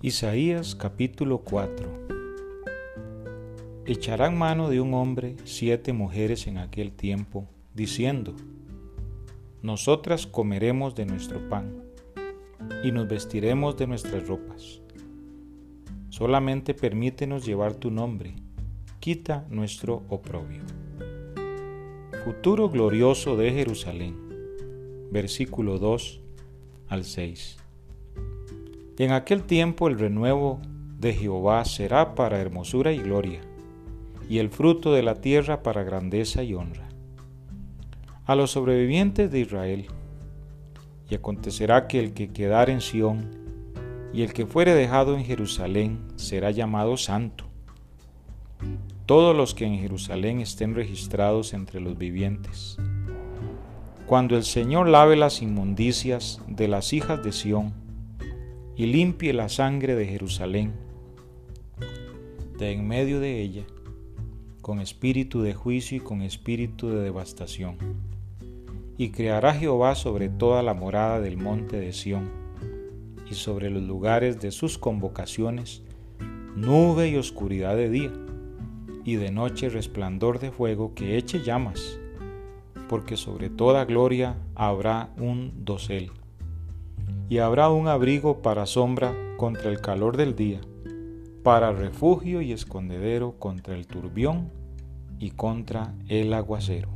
Isaías capítulo 4 Echarán mano de un hombre siete mujeres en aquel tiempo, diciendo, Nosotras comeremos de nuestro pan y nos vestiremos de nuestras ropas. Solamente permítenos llevar tu nombre, quita nuestro oprobio. Futuro glorioso de Jerusalén. Versículo 2 al 6. En aquel tiempo el renuevo de Jehová será para hermosura y gloria, y el fruto de la tierra para grandeza y honra. A los sobrevivientes de Israel, y acontecerá que el que quedare en Sión y el que fuere dejado en Jerusalén será llamado santo. Todos los que en Jerusalén estén registrados entre los vivientes. Cuando el Señor lave las inmundicias de las hijas de Sión, y limpie la sangre de Jerusalén de en medio de ella, con espíritu de juicio y con espíritu de devastación. Y creará Jehová sobre toda la morada del monte de Sión y sobre los lugares de sus convocaciones nube y oscuridad de día, y de noche resplandor de fuego que eche llamas, porque sobre toda gloria habrá un dosel y habrá un abrigo para sombra contra el calor del día, para refugio y escondedero contra el turbión y contra el aguacero.